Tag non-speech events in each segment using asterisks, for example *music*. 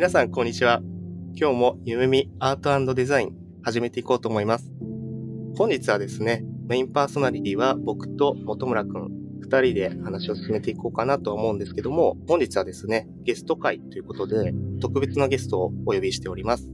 皆さん、こんにちは。今日も夢見アートデザイン始めていこうと思います。本日はですね、メインパーソナリティは僕と本村くん二人で話を進めていこうかなと思うんですけども、本日はですね、ゲスト会ということで、特別なゲストをお呼びしております。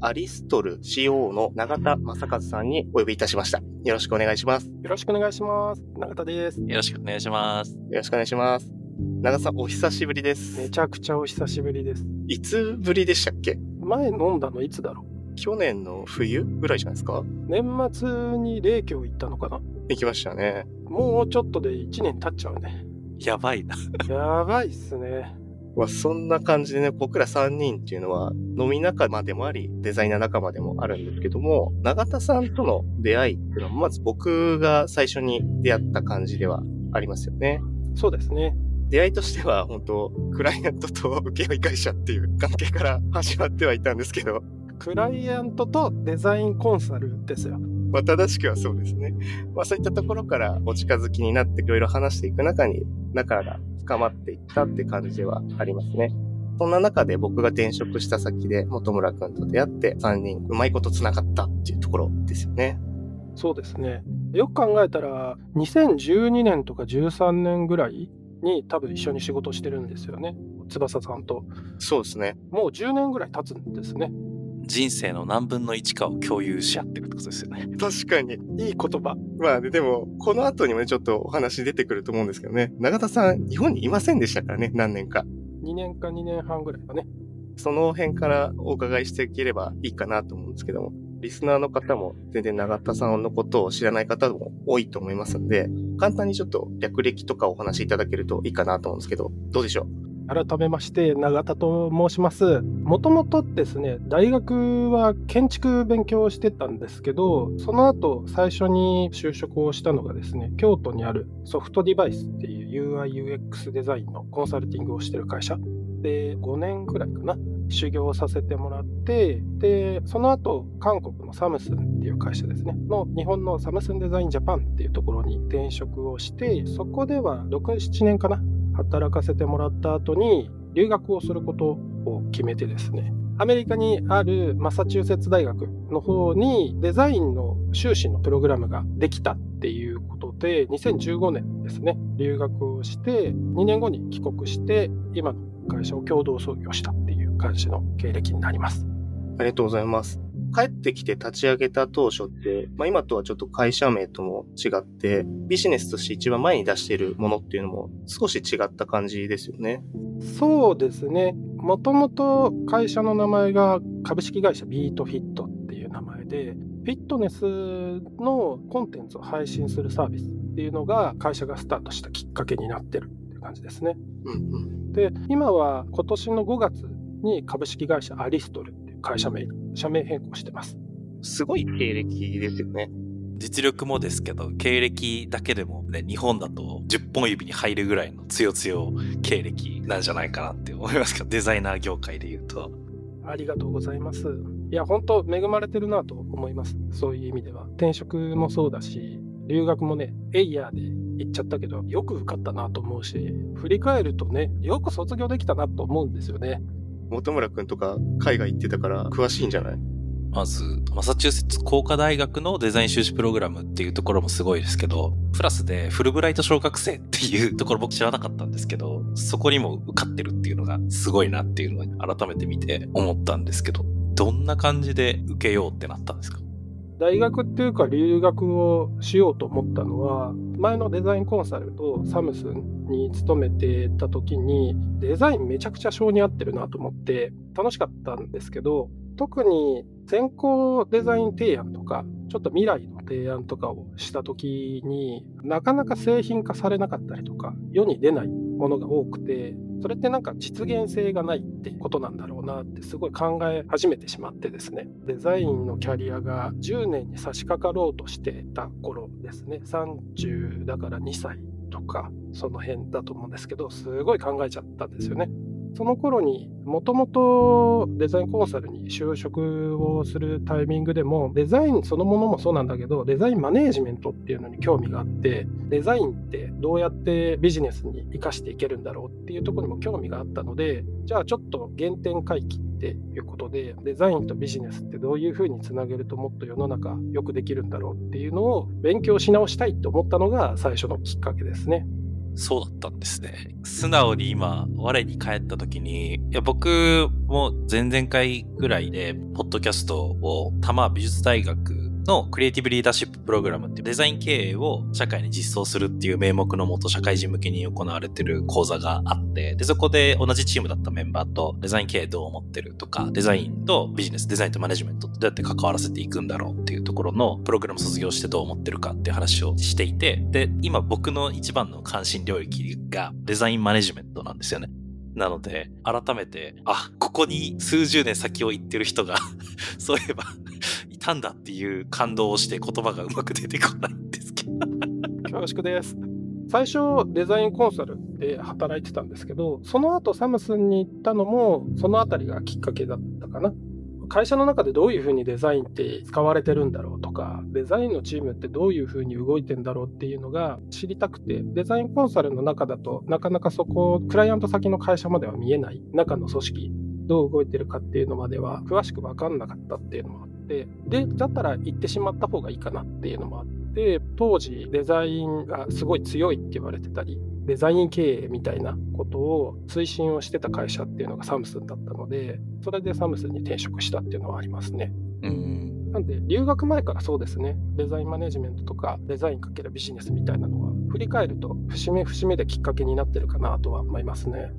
アリストル CO の永田正和さんにお呼びいたしました。よろしくお願いします。よろしくお願いします。永田です。よろしくお願いします。よろしくお願いします。長さん、お久しぶりです。めちゃくちゃお久しぶりです。いつぶりでしたっけ？前飲んだのいつだろう？去年の冬ぐらいじゃないですか？年末に霊居行ったのかな？行きましたね。もうちょっとで1年経っちゃうね。やばいな。やばいっすね。まあ、そんな感じでね、僕ら3人っていうのは、飲み仲間でもあり、デザイナー仲間でもあるんですけども、永田さんとの出会いっていうのは、まず僕が最初に出会った感じではありますよね。そうですね。出会いとしては、本当クライアントと請負会社っていう関係から始まってはいたんですけど。クライアントとデザインコンサルですよ。まあ、正しくはそうですね。まあ、そういったところからお近づきになっていろいろ話していく中に、仲が深まっていったって感じではありますね。そんな中で僕が転職した先で本村くんと出会って3人うまいこと繋がったっていうところですよね。そうですね。よく考えたら2012年とか13年ぐらいに多分一緒に仕事してるんですよね。翼さんと。そうですね。もう10年ぐらい経つんですね。人生の何分の1かを共有し合ってるってことですよね。確かに。いい言葉。まあ、でも、この後にもね、ちょっとお話出てくると思うんですけどね。永田さん、日本にいませんでしたからね、何年か。2年か2年半ぐらいかね。その辺からお伺いしていければいいかなと思うんですけども。リスナーの方も全然永田さんのことを知らない方も多いと思いますんで、簡単にちょっと略歴とかお話しいただけるといいかなと思うんですけど、どうでしょう？改めまして永田と申します。もともとですね大学は建築勉強してたんですけどその後最初に就職をしたのがですね京都にあるソフトデバイスっていう UIUX デザインのコンサルティングをしてる会社。で5年くらいかな。修行させてもらってでその後韓国のサムスンっていう会社ですね。の日本のサムスンデザインジャパンっていうところに転職をしてそこでは67年かな働かせてもらった後に留学をすることを決めてですね。アメリカにあるマサチューセッツ大学の方にデザインの修士のプログラムができたっていうことで2015年ですね留学をして2年後に帰国して今の会社を共同創業した。っていう感じの経歴になります。ありがとうございます。帰ってきて立ち上げた当初って、まあ、今とはちょっと会社名とも違って、ビジネスとして一番前に出しているものっていうのも少し違った感じですよね。そうですね。もともと会社の名前が株式会社ビートフィットっていう名前で、フィットネスのコンテンツを配信するサービスっていうのが会社がスタートしたきっかけになってるっていう感じですね。うんうん、で、今は今年の5月に株式会社アリストルっていう会社名社名変更してます。すごい経歴ですよね。実力もですけど、経歴だけでもね、日本だと10本指に入るぐらいの強強経歴なんじゃないかなって思いますけど、*laughs* デザイナー業界で言うと。ありがとうございます。いや、本当恵まれてるなと思います。そういう意味では。転職もそうだし、留学もね、エイヤーで行っちゃったけど、よく受かったなと思うし、振り返るとね、よく卒業できたなと思うんですよね。本村くんとか海外行ってたから詳しいんじゃない？まず、マサチューセッツ工科大学のデザイン修士プログラムっていうところもすごいですけど、プラスでフルブライト小学生っていうところ僕知らなかったんですけど、そこにも受かってるっていうのがすごいなっていうのを改めて見て思ったんですけど、どんな感じで受けようってなったんですか？大学っていうか留学をしようと思ったのは前のデザインコンサルとサムスンに勤めてた時にデザインめちゃくちゃ性に合ってるなと思って楽しかったんですけど特に先行デザイン提案とかちょっと未来の提案とかをした時になかなか製品化されなかったりとか世に出ないものが多くて、それってなんか実現性がないってことなんだろうなってすごい考え始めてしまってですね、デザインのキャリアが10年に差し掛かろうとしてた頃ですね、30だから2歳とか、その辺だと思うんですけど、すごい考えちゃったんですよね。その頃にもともとデザインコンサルに就職をするタイミングでもデザインそのものもそうなんだけどデザインマネージメントっていうのに興味があってデザインってどうやってビジネスに生かしていけるんだろうっていうとこにも興味があったのでじゃあちょっと原点回帰っていうことでデザインとビジネスってどういうふうにつなげるともっと世の中よくできるんだろうっていうのを勉強し直したいと思ったのが最初のきっかけですね。そうだったんですね。素直に今、我に帰った時に、いや、僕も前々回ぐらいで、ポッドキャストを多摩美術大学のクリエイティブリーダーシッププログラムっていうデザイン経営を社会に実装するっていう名目のもと社会人向けに行われてる講座があって、で、そこで同じチームだったメンバーとデザイン経営どう思ってるとか、デザインとビジネス、デザインとマネジメントってどうやって関わらせていくんだろうっていうところのプログラム卒業してどう思ってるかっていう話をしていて、で、今僕の一番の関心領域がデザインマネジメントなんですよね。なので、改めて、あ、ここに数十年先を行ってる人が *laughs* そういえばたんだっていう感動をして言葉がうまく出てこないんですけど恐縮です。最初デザインコンサルで働いてたんですけど、その後サムスンに行ったのもそのあたりがきっかけだったかな。会社の中でどういうふうにデザインって使われてるんだろうとか、デザインのチームってどういうふうに動いてんだろうっていうのが知りたくて、デザインコンサルの中だとなかなかそこ、クライアント先の会社までは見えない中の組織、どう動いてるかっていうのまでは詳しく分かんなかったっていうのもあって、で、だったら行ってしまった方がいいかなっていうのもあって、当時デザインがすごい強いって言われてたり、デザイン経営みたいなことを推進をしてた会社っていうのがサムスンだったので、それでサムスンに転職したっていうのはありますね。うん。なんで、留学前からそうですね、デザインマネジメントとか、デザインかけるビジネスみたいなのは、振り返ると、節目節目できっかけになってるかなとは思いますね。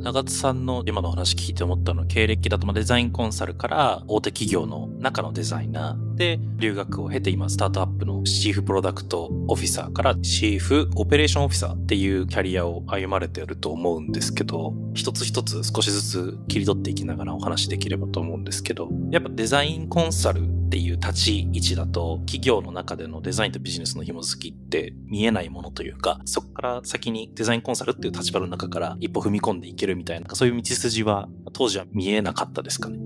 長津さんの今の話聞いて思ったのは、経歴だとデザインコンサルから大手企業の中のデザイナーで、留学を経て今スタートアップのチーフプロダクトオフィサーからチーフオペレーションオフィサーっていうキャリアを歩まれてると思うんですけど、一つ一つ少しずつ切り取っていきながらお話できればと思うんですけど、やっぱデザインコンサルっていう立ち位置だと、企業の中でのデザインとビジネスの紐づきって見えないものというか、そこから先にデザインコンサルっていう立場の中から一歩踏み込んでいけるみたいな、そういう道筋は当時は見えなかったですかね？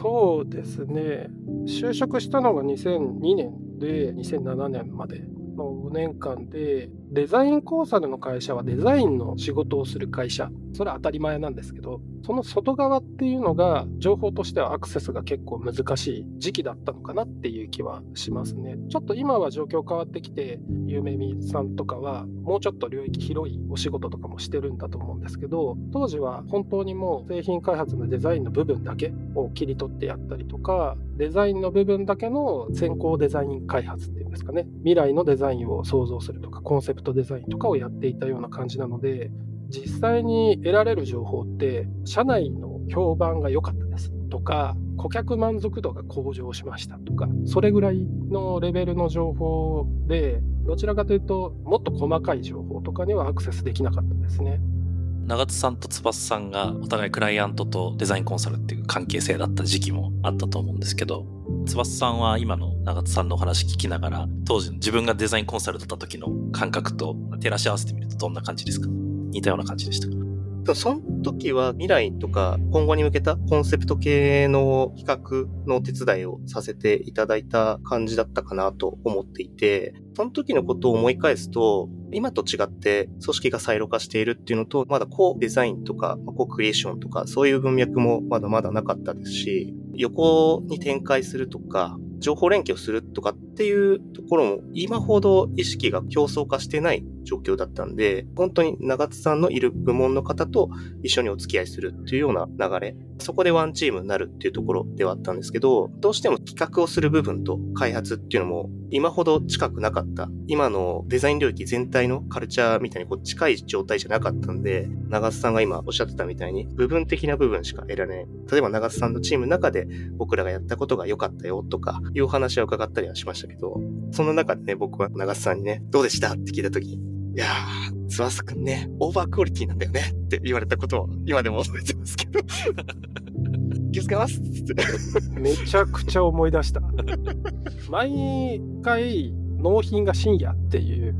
そうですね。就職したのが2002年で、2007年までの5年間で、デザインコンサルの会社はデザインの仕事をする会社。それは当たり前なんですけど、その外側っていうのが、情報としてはアクセスが結構難しい時期だったのかなっていう気はしますね。ちょっと今は状況変わってきて、ゆめみさんとかは、もうちょっと領域広いお仕事とかもしてるんだと思うんですけど、当時は本当にもう製品開発のデザインの部分だけを切り取ってやったりとか、デザインの部分だけの先行デザイン開発っていうんですかね、未来のデザインを想像するとか、コンセプトデザインとかをやっていたような感じなので、実際に得られる情報って社内の評判が良かったですとか顧客満足度が向上しましたとかそれぐらいのレベルの情報でどちらかというともっと細かい情報とかにはアクセスできなかったですね。長津さんと翼さんがお互いクライアントとデザインコンサルっていう関係性だった時期もあったと思うんですけど、翼さんは今の長津さんのお話聞きながら、当時の自分がデザインコンサルだった時の感覚と照らし合わせてみるとどんな感じですか？似たような感じでしたか？その時は未来とか今後に向けたコンセプト系の企画の手伝いをさせていただいた感じだったかなと思っていて、その時のことを思い返すと、今と違って組織がサイロ化しているっていうのと、まだコーデザインとか、コークリエーションとか、そういう文脈もまだまだなかったですし、横に展開するとか、情報連携をするとかっていうところも今ほど意識が競争化してない状況だったんで、本当に長津さんのいる部門の方と一緒にお付き合いするっていうような流れ、そこでワンチームになるっていうところではあったんですけど、どうしても企画をする部分と開発っていうのも今ほど近くなかった。今のデザイン領域全体のカルチャーみたいにこう近い状態じゃなかったんで、長津さんが今おっしゃってたみたいに部分的な部分しか得られない。例えば長津さんのチームの中で僕らがやったことが良かったよとかいうお話は伺ったりはしましたけど、その中でね、僕は長津さんにね、どうでしたって聞いた時に、いやー、翼くんね、オーバークオリティなんだよねって言われたことを今でも覚えてますけど。*laughs* 気をつけますって。めちゃくちゃ思い出した。*laughs* 毎回、納品が深夜っていう。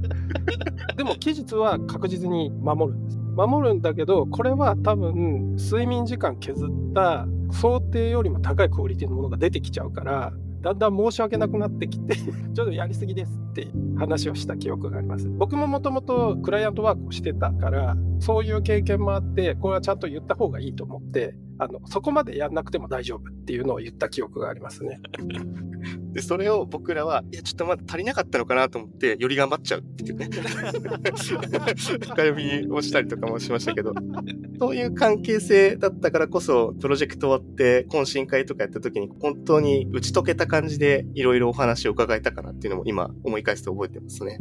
でも期日は確実に守るんです。守るんだけど、これは多分、睡眠時間削った想定よりも高いクオリティのものが出てきちゃうから、だんだん申し訳なくなってきて、*laughs* ちょっとやりすぎですって話をした記憶があります。僕ももともとクライアントワークをしてたから、そういう経験もあって、これはちゃんと言った方がいいと思って、あの、そこまでやんなくても大丈夫っていうのを言った記憶がありますね。*laughs* で、それを僕らは、いや、ちょっとまだ足りなかったのかなと思って、より頑張っちゃうっていうね。*laughs* 深読みをしたりとかもしましたけど、そういう関係性だったからこそ、プロジェクト終わって懇親会とかやった時に、本当に打ち解けた感じで、いろいろお話を伺えたかなっていうのも今思い返すと覚えてますね。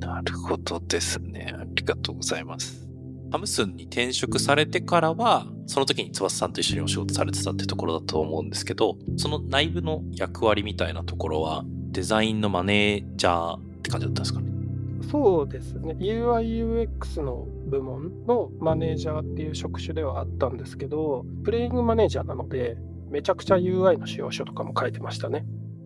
なるほどですね。ありがとうございます。ハムスンに転職されてからは、その時に翼さんと一緒にお仕事されてたってところだと思うんですけど、その内部の役割みたいなところは、デザインのマネージャーって感じだったんですかね？そうですね UIUX の部門のマネージャーっていう職種ではあったんですけどプレイングマネージャーなのでめちゃくちゃ UI の使用書とかも書いてましたね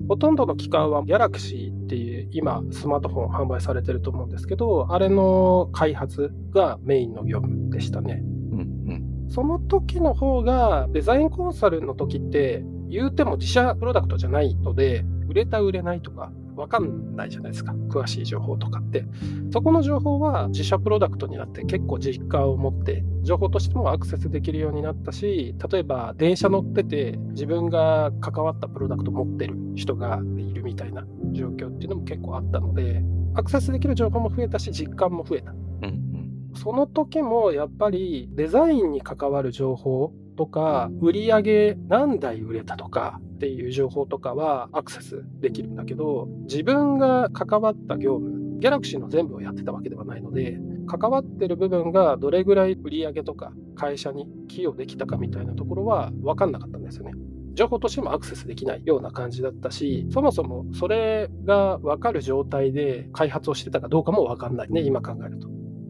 ほとんどの機関は Galaxy っていう今スマートフォン販売されてると思うんですけどあれの開発がメインの業務でしたねうんうん。その時の方がデザインコンサルの時って言うても自社プロダクトじゃないので売れた売れないとか分かんないじゃないですか。詳しい情報とかって。そこの情報は自社プロダクトになって結構実感を持って情報としてもアクセスできるようになったし例えば電車乗ってて自分が関わったプロダクト持ってる人がいるみたいな状況っていうのも結構あったのでアクセスできる情報も増えたし実感も増えた。うんうん。その時もやっぱりデザインに関わる情報とか売り上げ何台売れたとかっていう情報とかはアクセスできるんだけど自分が関わった業務ギャラクシーの全部をやってたわけではないので関わってる部分がどれぐらい売り上げとか会社に寄与できたかみたいなところは分かんなかったんですよね。情報としてもアクセスできないような感じだったし、そもそもそれが分かる状態で開発をしてたかどうかも分かんないね、今考えると。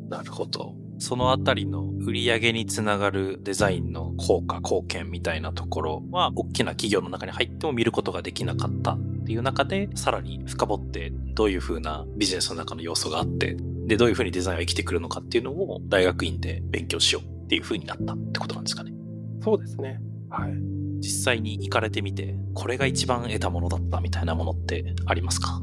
なるほど。そのあたりの売り上げにつながるデザインの効果、貢献みたいなところは、大きな企業の中に入っても見ることができなかったっていう中で、さらに深掘って、どういう風なビジネスの中の要素があって、で、どういう風にデザインは生きてくるのかっていうのを大学院で勉強しようっていう風になったってことなんですかね。そうですね。はい。実際に行かれてみて、これが一番得たものだったみたいなものってありますか？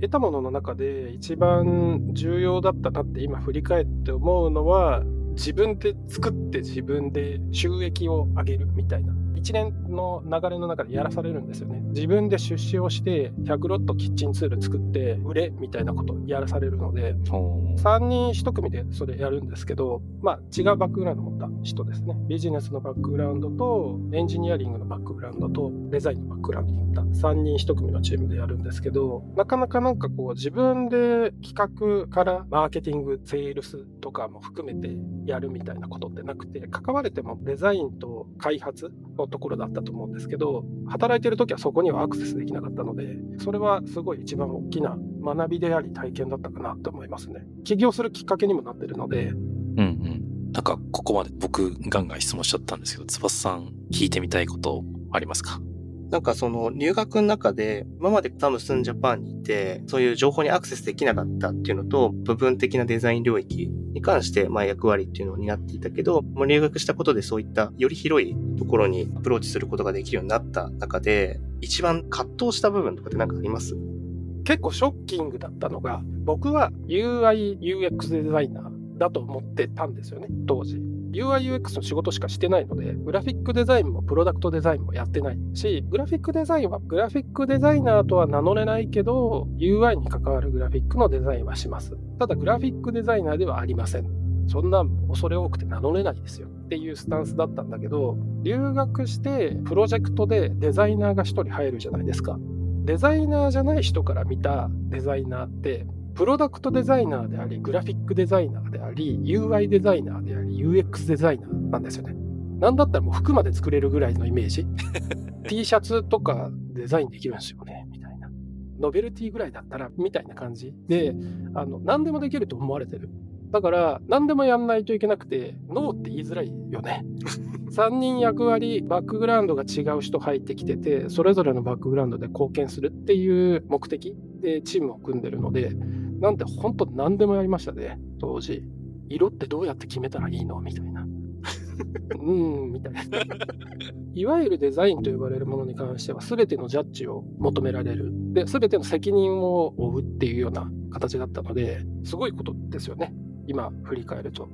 得たものの中で一番重要だったなって今振り返って思うのは自分で作って自分で収益を上げるみたいな。一連の流れの中でやらされるんですよね。自分で出資をして100ロットキッチンツール作って売れみたいなことやらされるので3人1組でそれやるんですけど、まあ、違うバックグラウンドを持った人ですね。ビジネスのバックグラウンドと、エンジニアリングのバックグラウンドと、デザインのバックグラウンドを持った。3人1組のチームでやるんですけど、なかなかなんかこう自分で企画からマーケティング、セールスとかも含めてやるみたいなことってなくて、関われてもデザインと開発のところだったと思うんですけど、働いてる時はそこにはアクセスできなかったので、それはすごい一番大きな学びであり体験だったかなと思いますね。起業するきっかけにもなってるので、うんうん。なんか、ここまで僕、ガンガン質問しちゃったんですけど、翼さん、聞いてみたいことありますか？なんかその留学の中で、今までサムスンジャパンにいて、そういう情報にアクセスできなかったっていうのと、部分的なデザイン領域に関して、まあ役割っていうのを担っていたけど、もう留学したことでそういったより広いところにアプローチすることができるようになった中で、一番葛藤した部分とかって何かあります？結構ショッキングだったのが、僕は UI、UX デザイナーだと思ってたんですよね、当時。UI、UX の仕事しかしてないので、グラフィックデザインもプロダクトデザインもやってないし、グラフィックデザインはグラフィックデザイナーとは名乗れないけど、UI に関わるグラフィックのデザインはします。ただ、グラフィックデザイナーではありません。そんな恐れ多くて名乗れないですよっていうスタンスだったんだけど、留学してプロジェクトでデザイナーが1人入るじゃないですか。デザイナーじゃない人から見たデザイナーって、プロダクトデザイナーであり、グラフィックデザイナーであり、UI デザイナーであり、UX デザイナーなんですよね。なんだったらもう服まで作れるぐらいのイメージ。*laughs* T シャツとかデザインできるんですよね、みたいな。ノベルティぐらいだったら、みたいな感じで、あの、何でもできると思われてる。だから、何でもやんないといけなくて、ノーって言いづらいよね。*laughs* 3人役割、バックグラウンドが違う人入ってきてて、それぞれのバックグラウンドで貢献するっていう目的でチームを組んでるので、なんて本当何でもやりましたね、当時。色ってどうやって決めたらいいの？みたいな。うん、みたいな。いわゆるデザインと呼ばれるものに関しては、全てのジャッジを求められる。で、全ての責任を負うっていうような形だったので、すごいことですよね。今、振り返ると。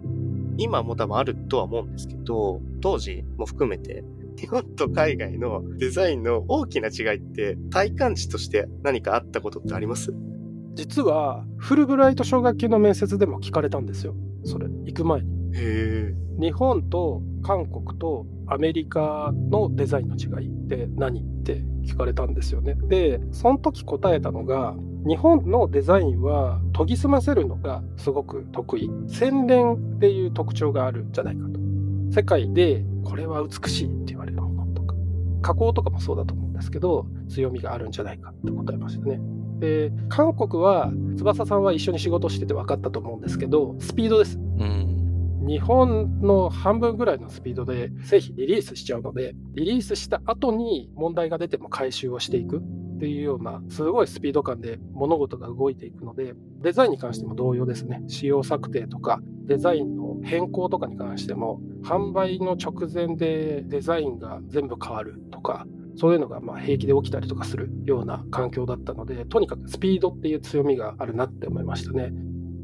今も多分あるとは思うんですけど、当時も含めて、日本と海外のデザインの大きな違いって体感値として何かあったことってあります？実はフルブライト奨学金の面接でも聞かれたんですよそれ行く前に。へ日本と韓国とアメリカのデザインの違いって何って聞かれたんですよね。でその時答えたのが日本のデザインは研ぎ澄ませるのがすごく得意。洗練っていう特徴があるんじゃないかと。世界でこれは美しいって言われるものとか。加工とかもそうだと思うんですけど強みがあるんじゃないかって答えましたねで韓国は翼さんは一緒に仕事してて分かったと思うんですけどスピードです、うん、日本の半分ぐらいのスピードで製品リリースしちゃうのでリリースした後に問題が出ても回収をしていくっていうような、すごいスピード感で物事が動いていくので、デザインに関しても同様ですね。仕様策定とか、デザインの変更とかに関しても、販売の直前でデザインが全部変わるとか、そういうのがまあ平気で起きたりとかするような環境だったので、とにかくスピードっていう強みがあるなって思いましたね。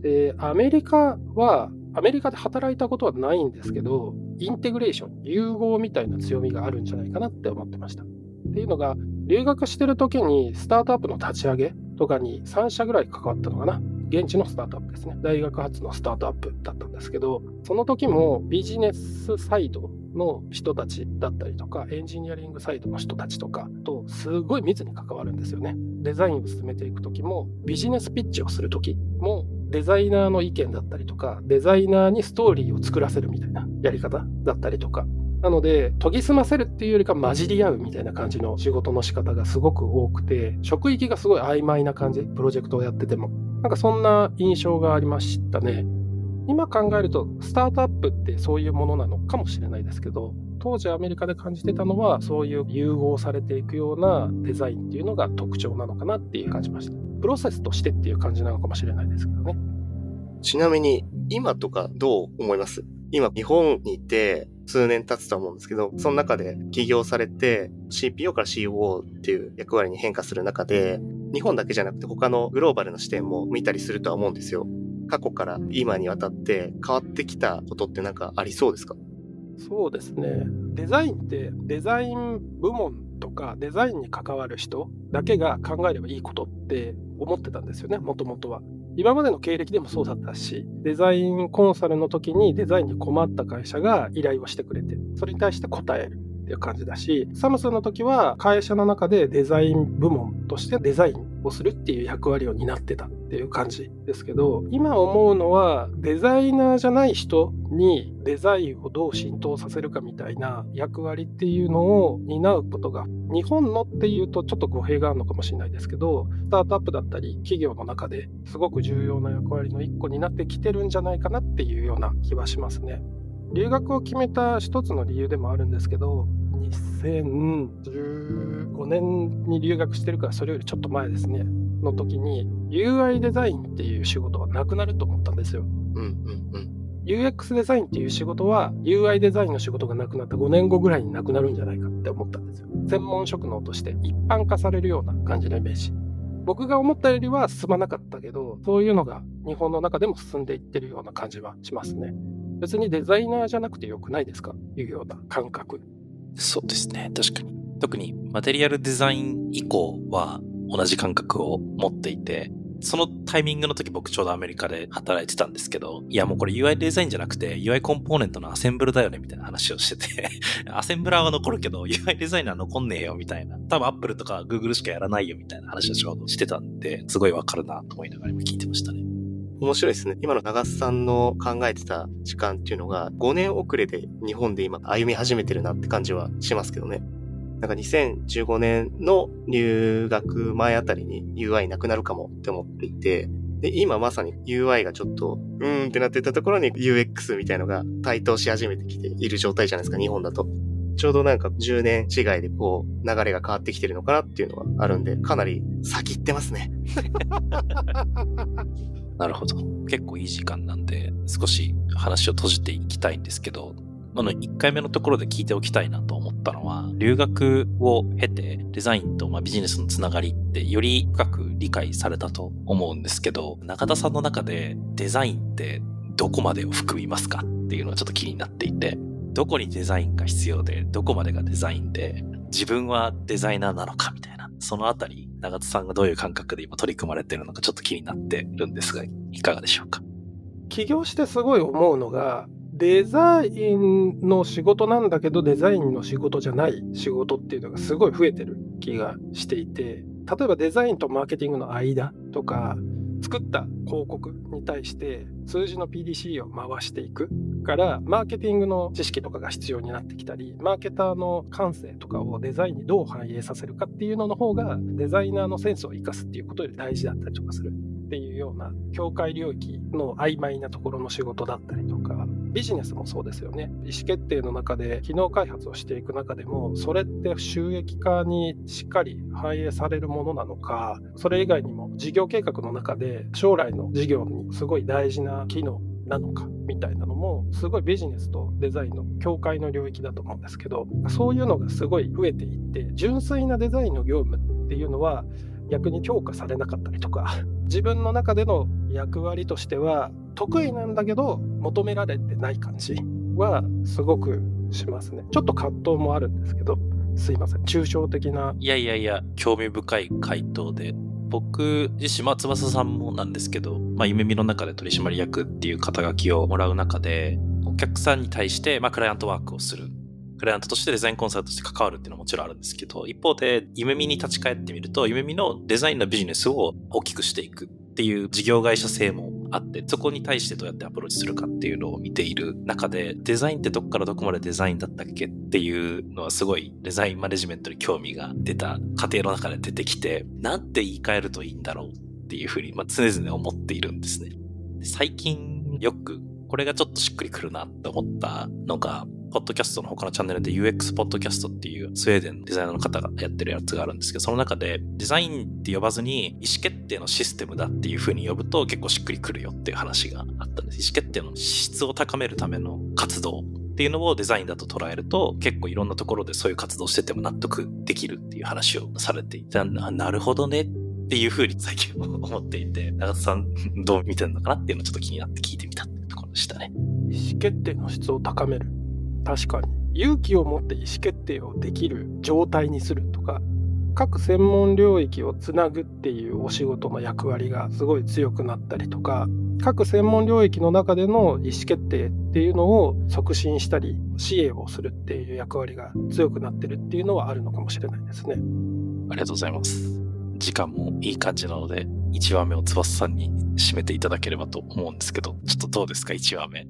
で、アメリカは、アメリカで働いたことはないんですけど、インテグレーション、融合みたいな強みがあるんじゃないかなって思ってました。っていうのが、留学してる時にスタートアップの立ち上げとかに3社ぐらい関わったのかな。現地のスタートアップですね。大学発のスタートアップだったんですけど、その時もビジネスサイドの人たちだったりとか、エンジニアリングサイドの人たちとかとすごい密に関わるんですよね。デザインを進めていく時も、ビジネスピッチをする時も、デザイナーの意見だったりとか、デザイナーにストーリーを作らせるみたいなやり方だったりとか、なので、研ぎ澄ませるっていうよりか混じり合うみたいな感じの仕事の仕方がすごく多くて、職域がすごい曖昧な感じ、プロジェクトをやってても。なんかそんな印象がありましたね。今考えると、スタートアップってそういうものなのかもしれないですけど、当時アメリカで感じてたのは、そういう融合されていくようなデザインっていうのが特徴なのかなっていう感じました。プロセスとしてっていう感じなのかもしれないですけどね。ちなみに、今とかどう思います？今、日本にいて、数年経つと思うんですけど、その中で起業されて CPO から COO っていう役割に変化する中で、日本だけじゃなくて他のグローバルの視点も見たりするとは思うんですよ。過去から今にわたって変わってきたことってなんかありそうですか？そうですね。デザインってデザイン部門とかデザインに関わる人だけが考えればいいことって思ってたんですよね、もともとは。今までの経歴でもそうだったし、デザインコンサルの時にデザインに困った会社が依頼をしてくれて、それに対して答えるっていう感じだし、サムスンの時は会社の中でデザイン部門としてデザインをするっていう役割を担ってたっていう感じですけど、今思うのはデザイナーじゃない人にデザインをどう浸透させるかみたいな役割っていうのを担うことが日本のっていうとちょっと語弊があるのかもしれないですけど、スタートアップだったり企業の中ですごく重要な役割の一個になってきてるんじゃないかなっていうような気はしますね。留学を決めた一つの理由でもあるんですけど、2015年に留学してるからそれよりちょっと前ですねの時に UI デザインっていう仕事はなくなると思ったんですよ。うんうんうん UX デザインっていう仕事は UI デザインの仕事がなくなった5年後ぐらいになくなるんじゃないかって思ったんですよ。専門職能として一般化されるような感じのイメージ。僕が思ったよりは進まなかったけど、そういうのが日本の中でも進んでいってるような感じはしますね。別にデザイナーじゃなくてよくないですか？いうような感覚。そうですね。確かに。特にマテリアルデザイン以降は同じ感覚を持っていて、そのタイミングの時僕ちょうどアメリカで働いてたんですけど、いやもうこれ UI デザインじゃなくて UI コンポーネントのアセンブルだよねみたいな話をしてて *laughs* アセンブラーは残るけど UI デザイナー残んねえよみたいな。多分 Apple とか Google しかやらないよみたいな話をちょうどしてたんで、すごいわかるなと思いながら今聞いてましたね。面白いですね。今の長須さんの考えてた時間っていうのが5年遅れで日本で今歩み始めてるなって感じはしますけどね。なんか2015年の入学前あたりに UI なくなるかもって思っていて、で、今まさに UI がちょっと、うーんってなってたところに UX みたいのが台頭し始めてきている状態じゃないですか、日本だと。ちょうどなんか10年違いでこう流れが変わってきてるのかなっていうのがあるんで、かなり先行ってますね。*laughs* なるほど。結構いい時間なんで、少し話を閉じていきたいんですけど、あの、1回目のところで聞いておきたいなと思ったのは、留学を経てデザインとまビジネスのつながりってより深く理解されたと思うんですけど、中田さんの中でデザインってどこまでを含みますか？っていうのはちょっと気になっていて、どこにデザインが必要で、どこまでがデザインで、自分はデザイナーなのかみたいな、そのあたり、長田さんがどういう感覚で今取り組まれてるのかちょっと気になってるんですが、いかがでしょうか？起業してすごい思うのが、デザインの仕事なんだけどデザインの仕事じゃない仕事っていうのがすごい増えてる気がしていて例えばデザインとマーケティングの間とか作った広告に対して数字の PDC を回していく。からマーケティングの知識とかが必要になってきたりマーケターの感性とかをデザインにどう反映させるかっていうのの方がデザイナーのセンスを生かすっていうことより大事だったりとかするっていうような境界領域の曖昧なところの仕事だったりとかビジネスもそうですよね。意思決定の中で機能開発をしていく中でもそれって収益化にしっかり反映されるものなのかそれ以外にも事業計画の中で将来の事業にすごい大事な機能なのかみたいなのもすごいビジネスとデザインの境界の領域だと思うんですけどそういうのがすごい増えていって純粋なデザインの業務っていうのは逆に評価されなかったりとか自分の中での役割としては得意なんだけど求められてない感じはすごくしますね。ちょっと葛藤もあるんですけどすいません。抽象的な。いやいやいや、興味深い回答で、僕自身、まあ、翼さんもなんですけど、まあ、夢見の中で取締役っていう肩書きをもらう中で、お客さんに対して、まあ、クライアントワークをする。クライアントとしてデザインコンサルとして関わるっていうのはもちろんあるんですけど、一方で、夢見に立ち返ってみると、夢見のデザインのビジネスを大きくしていくっていう事業会社性もあって、そこに対してどうやってアプローチするかっていうのを見ている中で、デザインってどっからどこまでデザインだったっけっていうのはすごいデザインマネジメントに興味が出た過程の中で出てきて、なんて言い換えるといいんだろうっていうふうに、まあ、常々思っているんですね。最近よくこれがちょっとしっくりくるなって思ったのが、ポッドキャストの他のチャンネルで UX ポッドキャストっていうスウェーデンのデザイナーの方がやってるやつがあるんですけど、その中でデザインって呼ばずに意思決定のシステムだっていう風に呼ぶと結構しっくりくるよっていう話があったんです。意思決定の質を高めるための活動っていうのをデザインだと捉えると結構いろんなところでそういう活動してても納得できるっていう話をされていたなるほどねっていう風に最近思っていて、長田さんどう見てるのかなっていうのをちょっと気になって聞いてみたっていうところでしたね。意思決定の質を高める確かに勇気を持って意思決定をできる状態にするとか各専門領域をつなぐっていうお仕事の役割がすごい強くなったりとか各専門領域の中での意思決定っていうのを促進したり支援をするっていう役割が強くなってるっていうのはあるのかもしれないですね。ありがとうございます。時間もいい感じなので、1話目を翼さんに締めていただければと思うんですけど、ちょっとどうですか、1話目。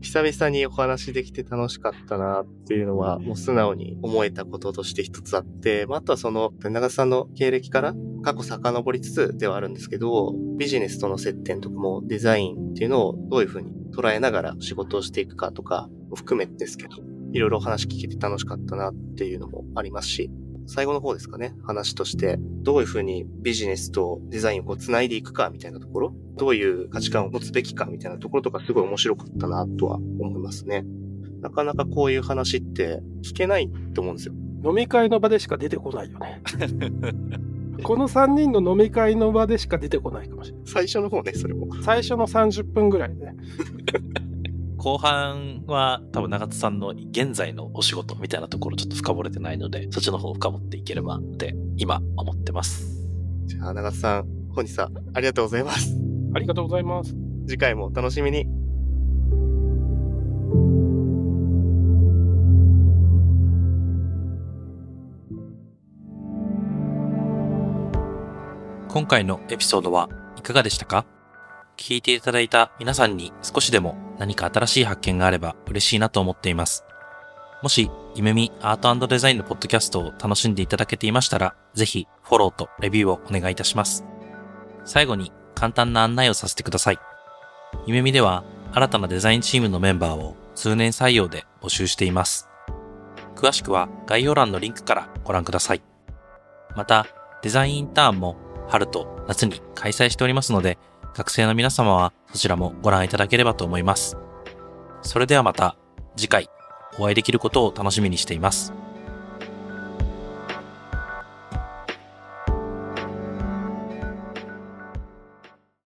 久々にお話できて楽しかったなっていうのは、もう素直に思えたこととして一つあって、まあ、あとはその、長田さんの経歴から過去遡りつつではあるんですけど、ビジネスとの接点とかもデザインっていうのをどういうふうに捉えながら仕事をしていくかとかも含めてですけど、いろいろお話聞けて楽しかったなっていうのもありますし、最後の方ですかね、話として、どういうふうにビジネスとデザインをこう繋いでいくかみたいなところ、どういう価値観を持つべきかみたいなところとかすごい面白かったなとは思いますね。なかなかこういう話って聞けないと思うんですよ。飲み会の場でしか出てこないよね。*laughs* この3人の飲み会の場でしか出てこないかもしれない。最初の方ね、それも。最初の30分ぐらいね。*laughs* 後半は多分長田さんの現在のお仕事みたいなところちょっと深掘れてないので、そっちの方を深掘っていければって今思ってます。じゃあ、長津さん、本日はありがとうございます。ありがとうございます。次回もお楽しみに。今回のエピソードはいかがでしたか？聞いていただいた皆さんに少しでも何か新しい発見があれば嬉しいなと思っています。もし、ゆめみアートデザインのポッドキャストを楽しんでいただけていましたら、ぜひフォローとレビューをお願いいたします。最後に簡単な案内をさせてください。ゆめみでは新たなデザインチームのメンバーを通年採用で募集しています。詳しくは概要欄のリンクからご覧ください。また、デザインインターンも春と夏に開催しておりますので、学生の皆様はそちらもご覧いただければと思います。それではまた次回お会いできることを楽しみにしています。